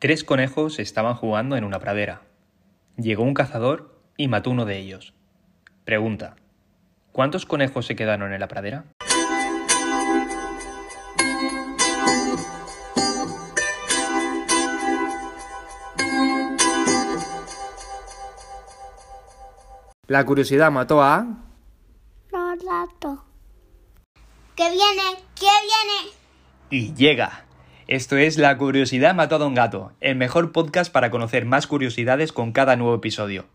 Tres conejos estaban jugando en una pradera. Llegó un cazador y mató uno de ellos. Pregunta. ¿Cuántos conejos se quedaron en la pradera? La curiosidad mató a... Los gatos. ¿Qué viene? ¿Qué viene? Y llega. Esto es La Curiosidad Mató a Don Gato, el mejor podcast para conocer más curiosidades con cada nuevo episodio.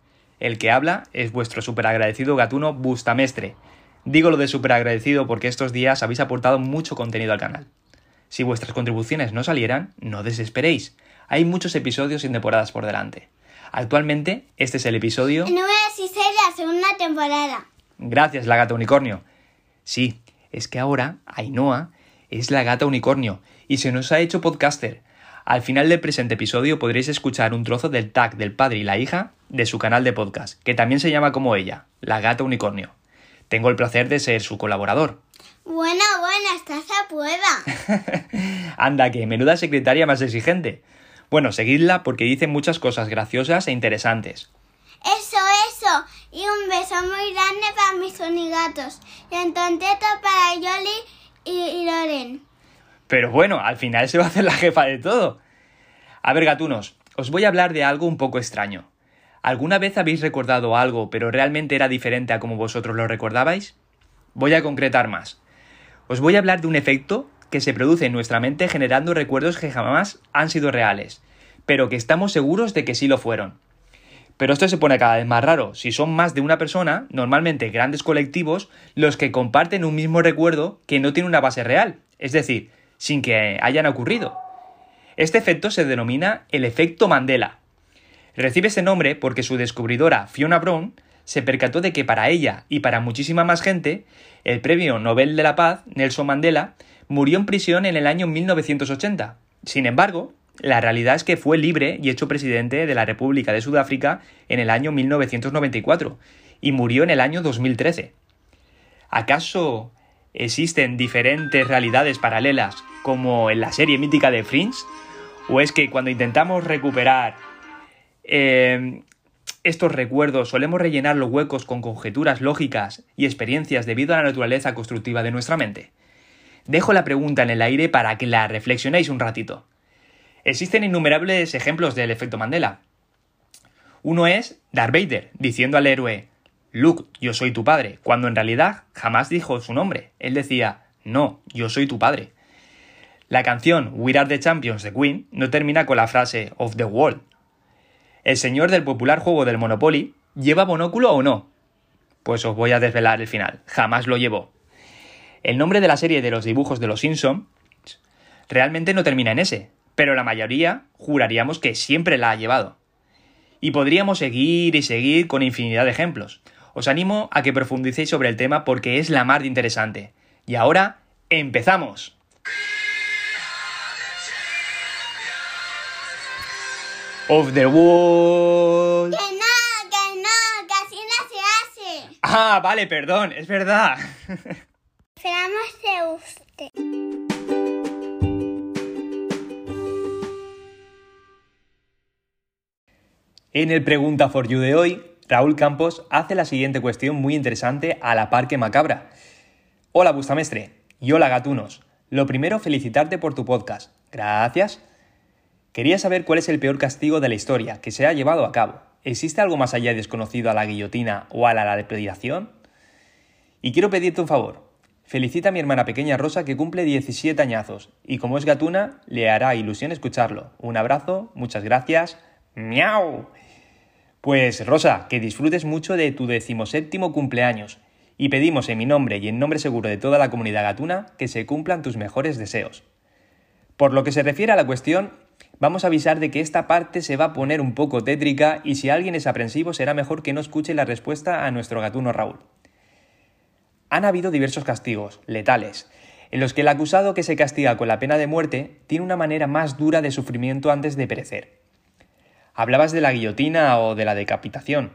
El que habla es vuestro superagradecido gatuno Bustamestre. Digo lo de superagradecido porque estos días habéis aportado mucho contenido al canal. Si vuestras contribuciones no salieran, no desesperéis. Hay muchos episodios sin temporadas por delante. Actualmente, este es el episodio... El número 16 de la segunda temporada. Gracias, la gata unicornio. Sí, es que ahora Ainhoa es la gata unicornio y se nos ha hecho podcaster. Al final del presente episodio podréis escuchar un trozo del tag del padre y la hija de su canal de podcast, que también se llama como ella, la gata unicornio. Tengo el placer de ser su colaborador. Bueno, bueno, estás a prueba. Anda, que menuda secretaria más exigente. Bueno, seguidla porque dice muchas cosas graciosas e interesantes. Eso, eso. Y un beso muy grande para mis sonigatos. Y un tonteto para Yoli y, y Loren. Pero bueno, al final se va a hacer la jefa de todo. A ver, gatunos, os voy a hablar de algo un poco extraño. ¿Alguna vez habéis recordado algo pero realmente era diferente a como vosotros lo recordabais? Voy a concretar más. Os voy a hablar de un efecto que se produce en nuestra mente generando recuerdos que jamás han sido reales, pero que estamos seguros de que sí lo fueron. Pero esto se pone cada vez más raro. Si son más de una persona, normalmente grandes colectivos, los que comparten un mismo recuerdo que no tiene una base real, es decir, sin que hayan ocurrido. Este efecto se denomina el efecto Mandela. Recibe ese nombre porque su descubridora Fiona Brown se percató de que para ella y para muchísima más gente, el premio Nobel de la Paz, Nelson Mandela, murió en prisión en el año 1980. Sin embargo, la realidad es que fue libre y hecho presidente de la República de Sudáfrica en el año 1994 y murió en el año 2013. ¿Acaso existen diferentes realidades paralelas como en la serie mítica de Fringe? ¿O es que cuando intentamos recuperar eh, estos recuerdos solemos rellenar los huecos con conjeturas lógicas y experiencias debido a la naturaleza constructiva de nuestra mente? Dejo la pregunta en el aire para que la reflexionéis un ratito. Existen innumerables ejemplos del efecto Mandela. Uno es Darth Vader diciendo al héroe Luke, yo soy tu padre, cuando en realidad jamás dijo su nombre. Él decía No, yo soy tu padre. La canción We Are the Champions de Queen no termina con la frase of the world. El señor del popular juego del Monopoly lleva monóculo o no. Pues os voy a desvelar el final. Jamás lo llevó. El nombre de la serie de los dibujos de los Simpson realmente no termina en ese, pero la mayoría juraríamos que siempre la ha llevado. Y podríamos seguir y seguir con infinidad de ejemplos. Os animo a que profundicéis sobre el tema porque es la más de interesante. Y ahora, empezamos. Of the World. Que no, que no, que así no se hace. Ah, vale, perdón, es verdad. Esperamos de usted. En el Pregunta for You de hoy, Raúl Campos hace la siguiente cuestión muy interesante a la par que macabra. Hola Bustamestre y hola Gatunos. Lo primero, felicitarte por tu podcast. Gracias. Quería saber cuál es el peor castigo de la historia que se ha llevado a cabo. ¿Existe algo más allá desconocido a la guillotina o a la lapidación? Y quiero pedirte un favor. Felicita a mi hermana pequeña Rosa que cumple 17 añazos y como es gatuna, le hará ilusión escucharlo. Un abrazo, muchas gracias. ¡Miau! Pues Rosa, que disfrutes mucho de tu decimoséptimo cumpleaños y pedimos en mi nombre y en nombre seguro de toda la comunidad gatuna que se cumplan tus mejores deseos. Por lo que se refiere a la cuestión, vamos a avisar de que esta parte se va a poner un poco tétrica y si alguien es aprensivo será mejor que no escuche la respuesta a nuestro gatuno Raúl. Han habido diversos castigos, letales, en los que el acusado que se castiga con la pena de muerte tiene una manera más dura de sufrimiento antes de perecer. Hablabas de la guillotina o de la decapitación.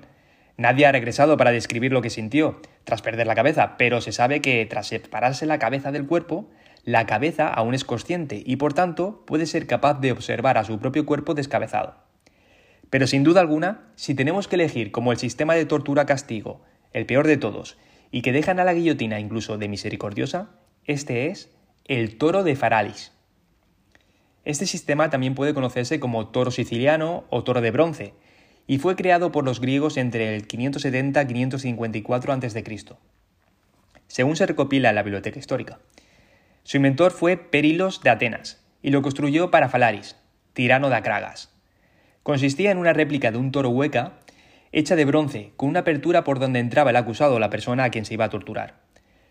Nadie ha regresado para describir lo que sintió tras perder la cabeza, pero se sabe que tras separarse la cabeza del cuerpo, La cabeza aún es consciente y por tanto puede ser capaz de observar a su propio cuerpo descabezado. Pero sin duda alguna, si tenemos que elegir como el sistema de tortura-castigo el peor de todos y que dejan a la guillotina incluso de misericordiosa, este es el toro de Faralis. Este sistema también puede conocerse como toro siciliano o toro de bronce, y fue creado por los griegos entre el 570 y 554 a.C., según se recopila en la biblioteca histórica. Su inventor fue Perilos de Atenas, y lo construyó para Falaris, tirano de Acragas. Consistía en una réplica de un toro hueca hecha de bronce, con una apertura por donde entraba el acusado o la persona a quien se iba a torturar.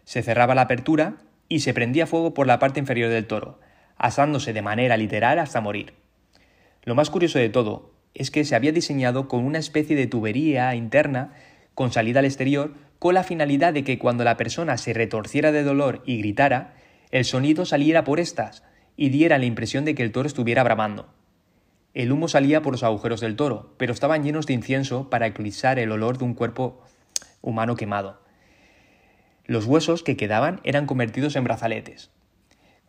Se cerraba la apertura y se prendía fuego por la parte inferior del toro, asándose de manera literal hasta morir. Lo más curioso de todo es que se había diseñado con una especie de tubería interna con salida al exterior con la finalidad de que cuando la persona se retorciera de dolor y gritara, el sonido saliera por estas y diera la impresión de que el toro estuviera bramando. El humo salía por los agujeros del toro, pero estaban llenos de incienso para eclipsar el olor de un cuerpo humano quemado. Los huesos que quedaban eran convertidos en brazaletes.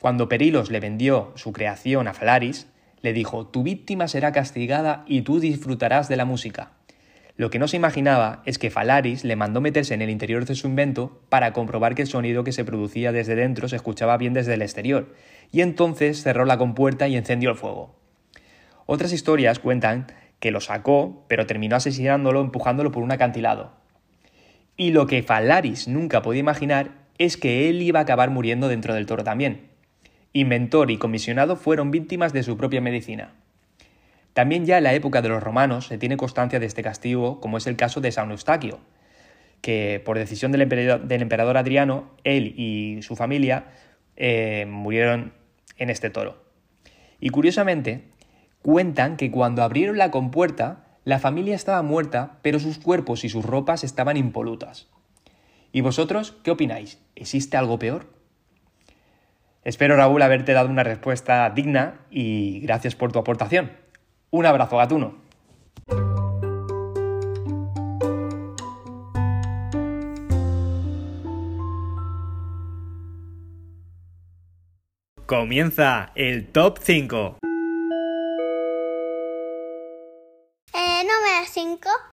Cuando Perilos le vendió su creación a Falaris, le dijo, tu víctima será castigada y tú disfrutarás de la música. Lo que no se imaginaba es que Falaris le mandó meterse en el interior de su invento para comprobar que el sonido que se producía desde dentro se escuchaba bien desde el exterior, y entonces cerró la compuerta y encendió el fuego. Otras historias cuentan que lo sacó, pero terminó asesinándolo empujándolo por un acantilado. Y lo que Falaris nunca podía imaginar es que él iba a acabar muriendo dentro del toro también. Inventor y comisionado fueron víctimas de su propia medicina. También ya en la época de los romanos se tiene constancia de este castigo, como es el caso de San Eustaquio, que por decisión del emperador, Adriano, él y su familia eh, murieron en este toro. Y curiosamente, Cuentan que cuando abrieron la compuerta, la familia estaba muerta, pero sus cuerpos y sus ropas estaban impolutas. ¿Y vosotros qué opináis? ¿Existe algo peor? Espero, Raúl, haberte dado una respuesta digna y gracias por tu aportación. Un abrazo, gatuno. Comienza el top 5.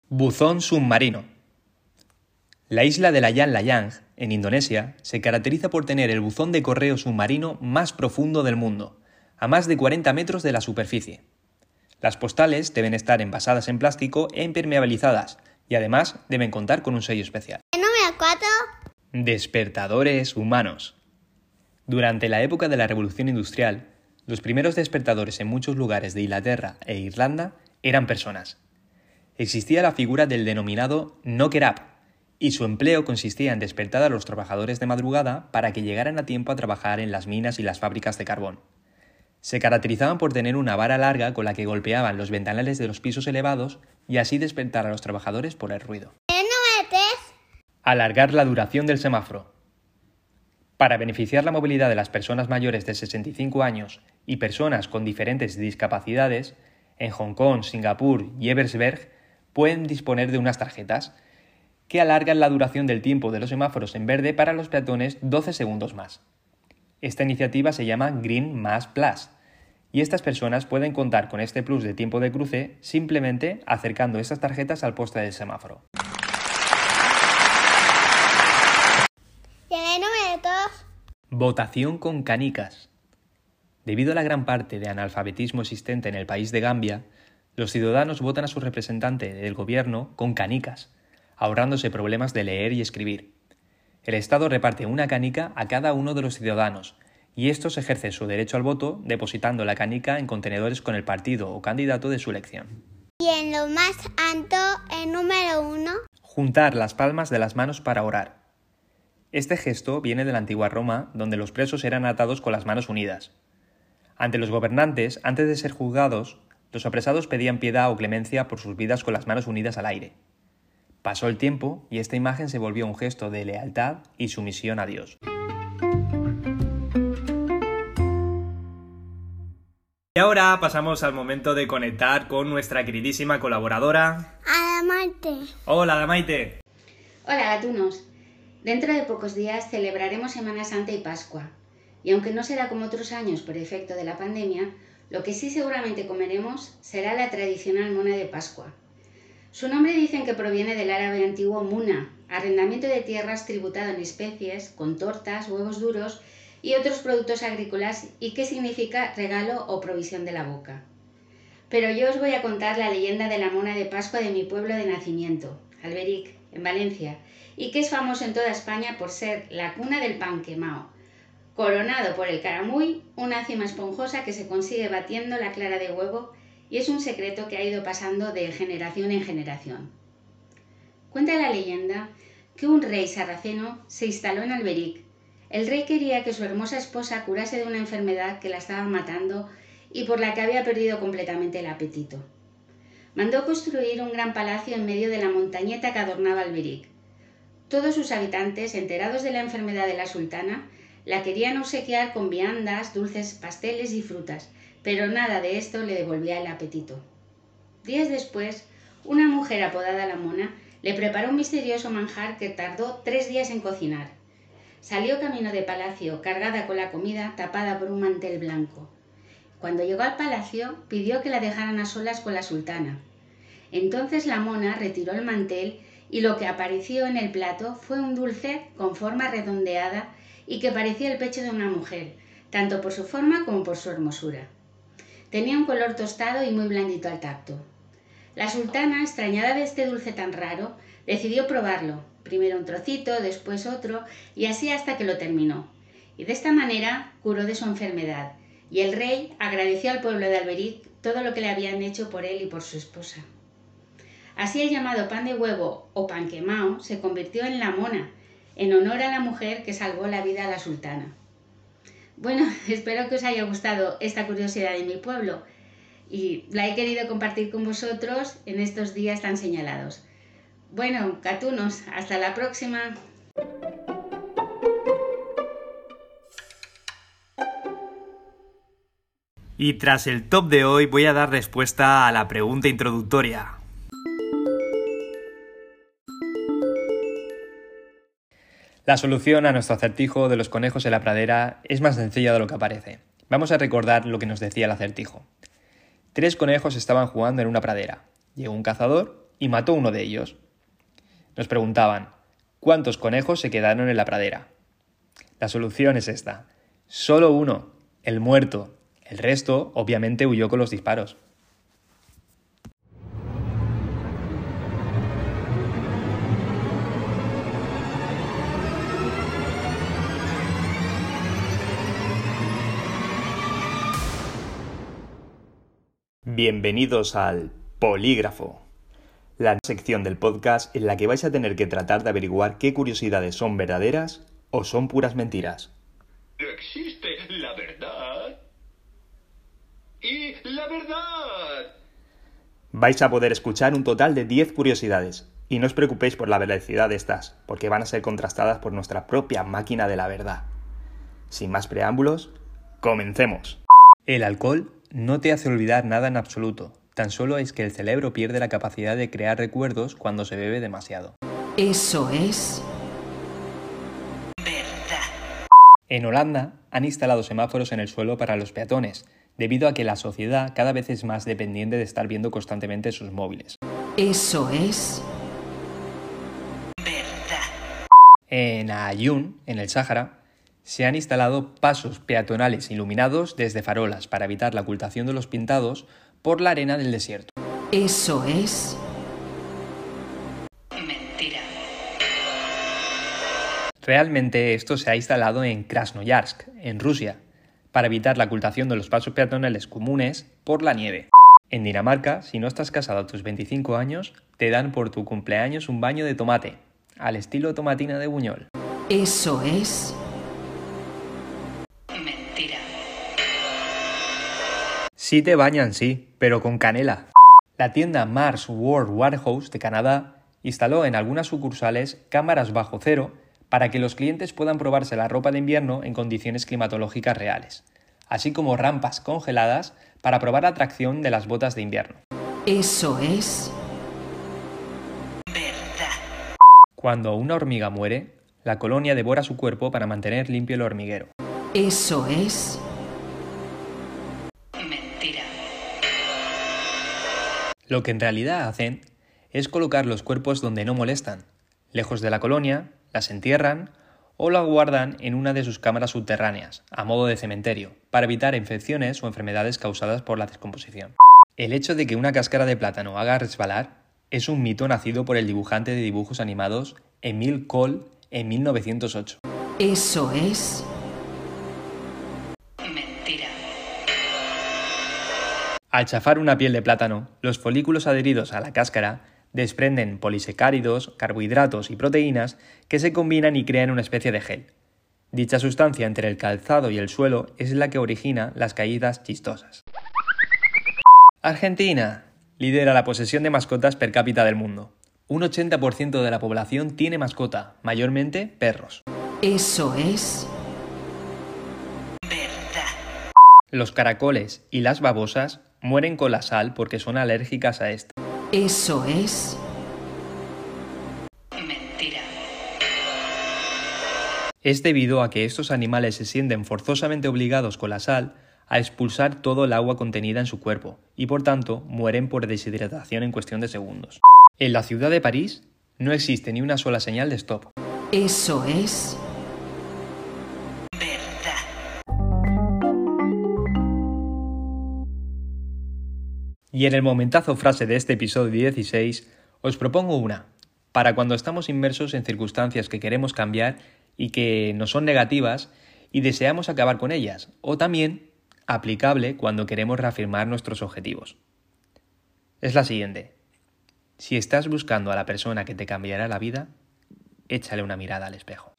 Buzón submarino. La isla de Layang Layang, en Indonesia, se caracteriza por tener el buzón de correo submarino más profundo del mundo, a más de 40 metros de la superficie. Las postales deben estar envasadas en plástico e impermeabilizadas, y además deben contar con un sello especial. Número 4. Despertadores humanos. Durante la época de la Revolución Industrial, los primeros despertadores en muchos lugares de Inglaterra e Irlanda eran personas, existía la figura del denominado knocker up, y su empleo consistía en despertar a los trabajadores de madrugada para que llegaran a tiempo a trabajar en las minas y las fábricas de carbón. Se caracterizaban por tener una vara larga con la que golpeaban los ventanales de los pisos elevados y así despertar a los trabajadores por el ruido. Alargar la duración del semáforo. Para beneficiar la movilidad de las personas mayores de 65 años y personas con diferentes discapacidades, en Hong Kong, Singapur y Eversberg pueden disponer de unas tarjetas que alargan la duración del tiempo de los semáforos en verde para los peatones 12 segundos más. Esta iniciativa se llama Green Mass Plus y estas personas pueden contar con este plus de tiempo de cruce simplemente acercando estas tarjetas al poste del semáforo. Votación con canicas. Debido a la gran parte de analfabetismo existente en el país de Gambia, los ciudadanos votan a su representante del gobierno con canicas, ahorrándose problemas de leer y escribir. El Estado reparte una canica a cada uno de los ciudadanos, y estos ejercen su derecho al voto depositando la canica en contenedores con el partido o candidato de su elección. Y en lo más alto, el número uno. Juntar las palmas de las manos para orar. Este gesto viene de la antigua Roma, donde los presos eran atados con las manos unidas. Ante los gobernantes, antes de ser juzgados, los apresados pedían piedad o clemencia por sus vidas con las manos unidas al aire. Pasó el tiempo y esta imagen se volvió un gesto de lealtad y sumisión a Dios. Y ahora pasamos al momento de conectar con nuestra queridísima colaboradora. Adamaite. Hola, Adamaite. Hola, gatunos. Dentro de pocos días celebraremos Semana Santa y Pascua. Y aunque no será como otros años por efecto de la pandemia, lo que sí seguramente comeremos será la tradicional mona de Pascua. Su nombre dicen que proviene del árabe antiguo muna, arrendamiento de tierras tributado en especies, con tortas, huevos duros y otros productos agrícolas y que significa regalo o provisión de la boca. Pero yo os voy a contar la leyenda de la mona de Pascua de mi pueblo de nacimiento, Alberic, en Valencia, y que es famoso en toda España por ser la cuna del pan quemado, coronado por el caramuy, una cima esponjosa que se consigue batiendo la clara de huevo y es un secreto que ha ido pasando de generación en generación. Cuenta la leyenda que un rey sarraceno se instaló en Alberic. El rey quería que su hermosa esposa curase de una enfermedad que la estaba matando y por la que había perdido completamente el apetito. Mandó construir un gran palacio en medio de la montañeta que adornaba Alberic. Todos sus habitantes, enterados de la enfermedad de la sultana, la querían obsequiar con viandas, dulces, pasteles y frutas, pero nada de esto le devolvía el apetito. Días después, una mujer apodada la mona le preparó un misterioso manjar que tardó tres días en cocinar. Salió camino de palacio, cargada con la comida, tapada por un mantel blanco. Cuando llegó al palacio, pidió que la dejaran a solas con la sultana. Entonces la mona retiró el mantel y lo que apareció en el plato fue un dulce con forma redondeada y que parecía el pecho de una mujer, tanto por su forma como por su hermosura. Tenía un color tostado y muy blandito al tacto. La sultana, extrañada de este dulce tan raro, decidió probarlo, primero un trocito, después otro, y así hasta que lo terminó. Y de esta manera curó de su enfermedad, y el rey agradeció al pueblo de Alberic todo lo que le habían hecho por él y por su esposa. Así el llamado pan de huevo o pan quemao se convirtió en la mona, en honor a la mujer que salvó la vida a la sultana. Bueno, espero que os haya gustado esta curiosidad de mi pueblo y la he querido compartir con vosotros en estos días tan señalados. Bueno, catunos, hasta la próxima. Y tras el top de hoy voy a dar respuesta a la pregunta introductoria. La solución a nuestro acertijo de los conejos en la pradera es más sencilla de lo que parece. Vamos a recordar lo que nos decía el acertijo. Tres conejos estaban jugando en una pradera. Llegó un cazador y mató uno de ellos. Nos preguntaban, ¿cuántos conejos se quedaron en la pradera? La solución es esta. Solo uno, el muerto. El resto, obviamente, huyó con los disparos. Bienvenidos al Polígrafo, la sección del podcast en la que vais a tener que tratar de averiguar qué curiosidades son verdaderas o son puras mentiras. Existe la verdad y la verdad. Vais a poder escuchar un total de 10 curiosidades, y no os preocupéis por la veracidad de estas, porque van a ser contrastadas por nuestra propia máquina de la verdad. Sin más preámbulos, comencemos. El alcohol no te hace olvidar nada en absoluto, tan solo es que el cerebro pierde la capacidad de crear recuerdos cuando se bebe demasiado. Eso es En Holanda han instalado semáforos en el suelo para los peatones, debido a que la sociedad cada vez es más dependiente de estar viendo constantemente sus móviles. Eso es En Ayun, en el Sáhara, se han instalado pasos peatonales iluminados desde farolas para evitar la ocultación de los pintados por la arena del desierto. Eso es Realmente esto se ha instalado en Krasnoyarsk, en Rusia, para evitar la ocultación de los pasos peatonales comunes por la nieve. En Dinamarca, si no estás casado a tus 25 años, te dan por tu cumpleaños un baño de tomate, al estilo tomatina de Buñol. Eso es Sí te bañan, sí, pero con canela. La tienda Mars World Warehouse de Canadá instaló en algunas sucursales cámaras bajo cero para que los clientes puedan probarse la ropa de invierno en condiciones climatológicas reales, así como rampas congeladas para probar la tracción de las botas de invierno. Eso es Cuando una hormiga muere, la colonia devora su cuerpo para mantener limpio el hormiguero. Eso es mentira. Lo que en realidad hacen es colocar los cuerpos donde no molestan, lejos de la colonia, las entierran o la guardan en una de sus cámaras subterráneas, a modo de cementerio, para evitar infecciones o enfermedades causadas por la descomposición. El hecho de que una cáscara de plátano haga resbalar es un mito nacido por el dibujante de dibujos animados Emile Cole en 1908. Eso es Al chafar una piel de plátano, los folículos adheridos a la cáscara desprenden polisacáridos, carbohidratos y proteínas que se combinan y crean una especie de gel. Dicha sustancia entre el calzado y el suelo es la que origina las caídas chistosas. Argentina lidera la posesión de mascotas per cápita del mundo. Un 80% de la población tiene mascota, mayormente perros. Eso es verdad. Los caracoles y las babosas mueren con la sal porque son alérgicas a esta. Eso es mentira. Es debido a que estos animales se sienten forzosamente obligados con la sal a expulsar todo el agua contenida en su cuerpo y por tanto mueren por deshidratación en cuestión de segundos. En la ciudad de París no existe ni una sola señal de stop. Eso es Y en el momentazo frase de este episodio 16 os propongo una, para cuando estamos inmersos en circunstancias que queremos cambiar y que no son negativas y deseamos acabar con ellas, o también aplicable cuando queremos reafirmar nuestros objetivos. Es la siguiente. Si estás buscando a la persona que te cambiará la vida, échale una mirada al espejo.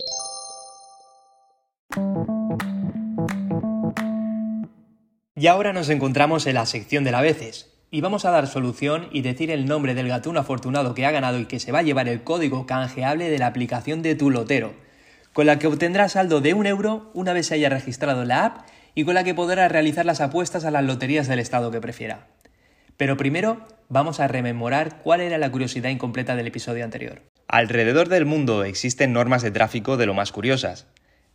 Y ahora nos encontramos en la sección de la veces, y vamos a dar solución y decir el nombre del gatuno afortunado que ha ganado y que se va a llevar el código canjeable de la aplicación de tu lotero, con la que obtendrá saldo de un euro una vez se haya registrado la app y con la que podrá realizar las apuestas a las loterías del estado que prefiera. Pero primero vamos a rememorar cuál era la curiosidad incompleta del episodio anterior. Alrededor del mundo existen normas de tráfico de lo más curiosas.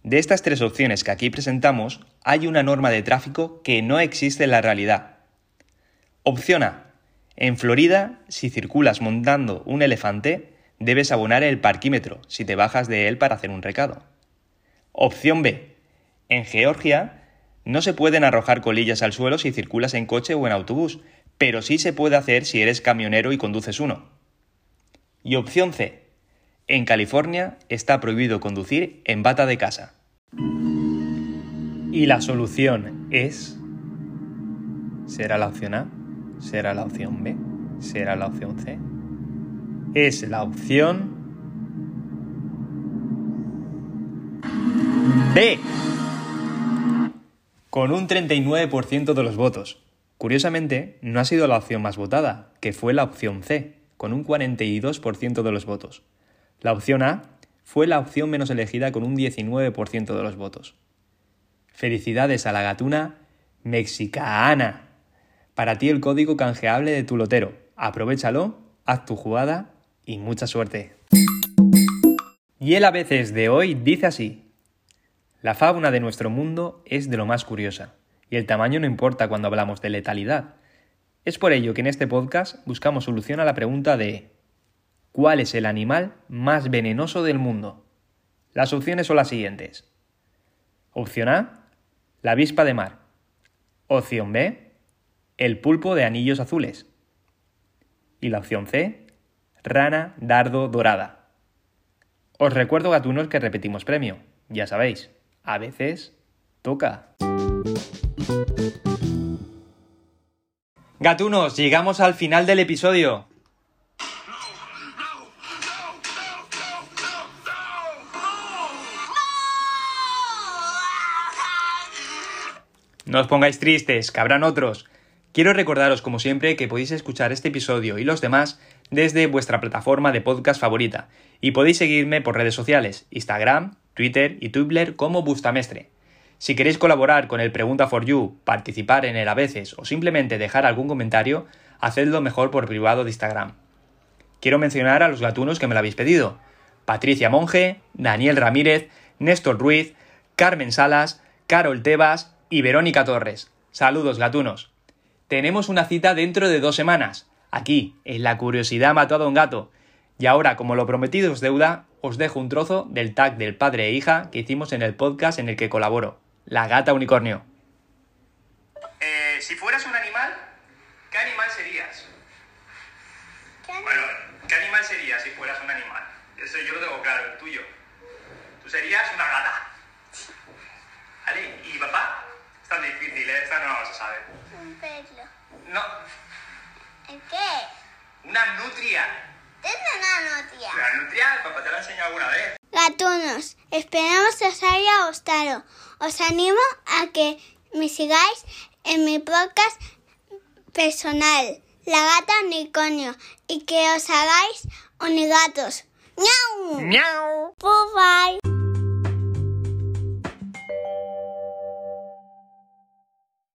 De estas tres opciones que aquí presentamos, hay una norma de tráfico que no existe en la realidad. Opción A. En Florida, si circulas montando un elefante, debes abonar el parquímetro si te bajas de él para hacer un recado. Opción B. En Georgia, no se pueden arrojar colillas al suelo si circulas en coche o en autobús, pero sí se puede hacer si eres camionero y conduces uno. Y opción C. En California está prohibido conducir en bata de casa. Y la solución es... ¿Será la opción A? ¿Será la opción B? ¿Será la opción C? Es la opción B. Con un 39% de los votos. Curiosamente, no ha sido la opción más votada, que fue la opción C, con un 42% de los votos. La opción A fue la opción menos elegida con un 19% de los votos. Felicidades a la gatuna mexicana. Para ti el código canjeable de tu lotero. Aprovechalo, haz tu jugada y mucha suerte. Y el a veces de hoy dice así. La fauna de nuestro mundo es de lo más curiosa, y el tamaño no importa cuando hablamos de letalidad. Es por ello que en este podcast buscamos solución a la pregunta de ¿Cuál es el animal más venenoso del mundo? Las opciones son las siguientes. Opción A, la avispa de mar. Opción B, el pulpo de anillos azules. Y la opción C, rana dardo dorada. Os recuerdo, gatunos, que repetimos premio. Ya sabéis, a veces toca. Gatunos, llegamos al final del episodio. No os pongáis tristes, que habrán otros. Quiero recordaros, como siempre, que podéis escuchar este episodio y los demás desde vuestra plataforma de podcast favorita. Y podéis seguirme por redes sociales, Instagram, Twitter y Tumblr como Bustamestre. Si queréis colaborar con el Pregunta for You, participar en el a veces o simplemente dejar algún comentario, hacedlo mejor por privado de Instagram. Quiero mencionar a los gatunos que me lo habéis pedido. Patricia Monge, Daniel Ramírez, Néstor Ruiz, Carmen Salas, Carol Tebas y Verónica Torres. Saludos, gatunos. Tenemos una cita dentro de dos semanas, aquí, en La Curiosidad Mató a Don Gato. Y ahora, como lo prometido es deuda, os dejo un trozo del tag del padre e hija que hicimos en el podcast en el que colaboro, La Gata Unicornio. Eh, si fueras un animal, ¿qué animal serías? Bueno, ¿qué animal serías si fueras un animal? Eso yo lo tengo claro, el tuyo. Tú serías una gata. ¿Vale? ¿Y papá? Es tan difícil, ¿eh? Esta no se sabe. Un pelo. No, ¿El qué? una nutria. Es una notia. La nutria, papá te la enseñado alguna vez. Gatunos, esperamos que os haya gustado. Os animo a que me sigáis en mi podcast personal, La Gata Unicornio, y que os hagáis unigatos. ¡Miau! ¡Miau! Bye bye.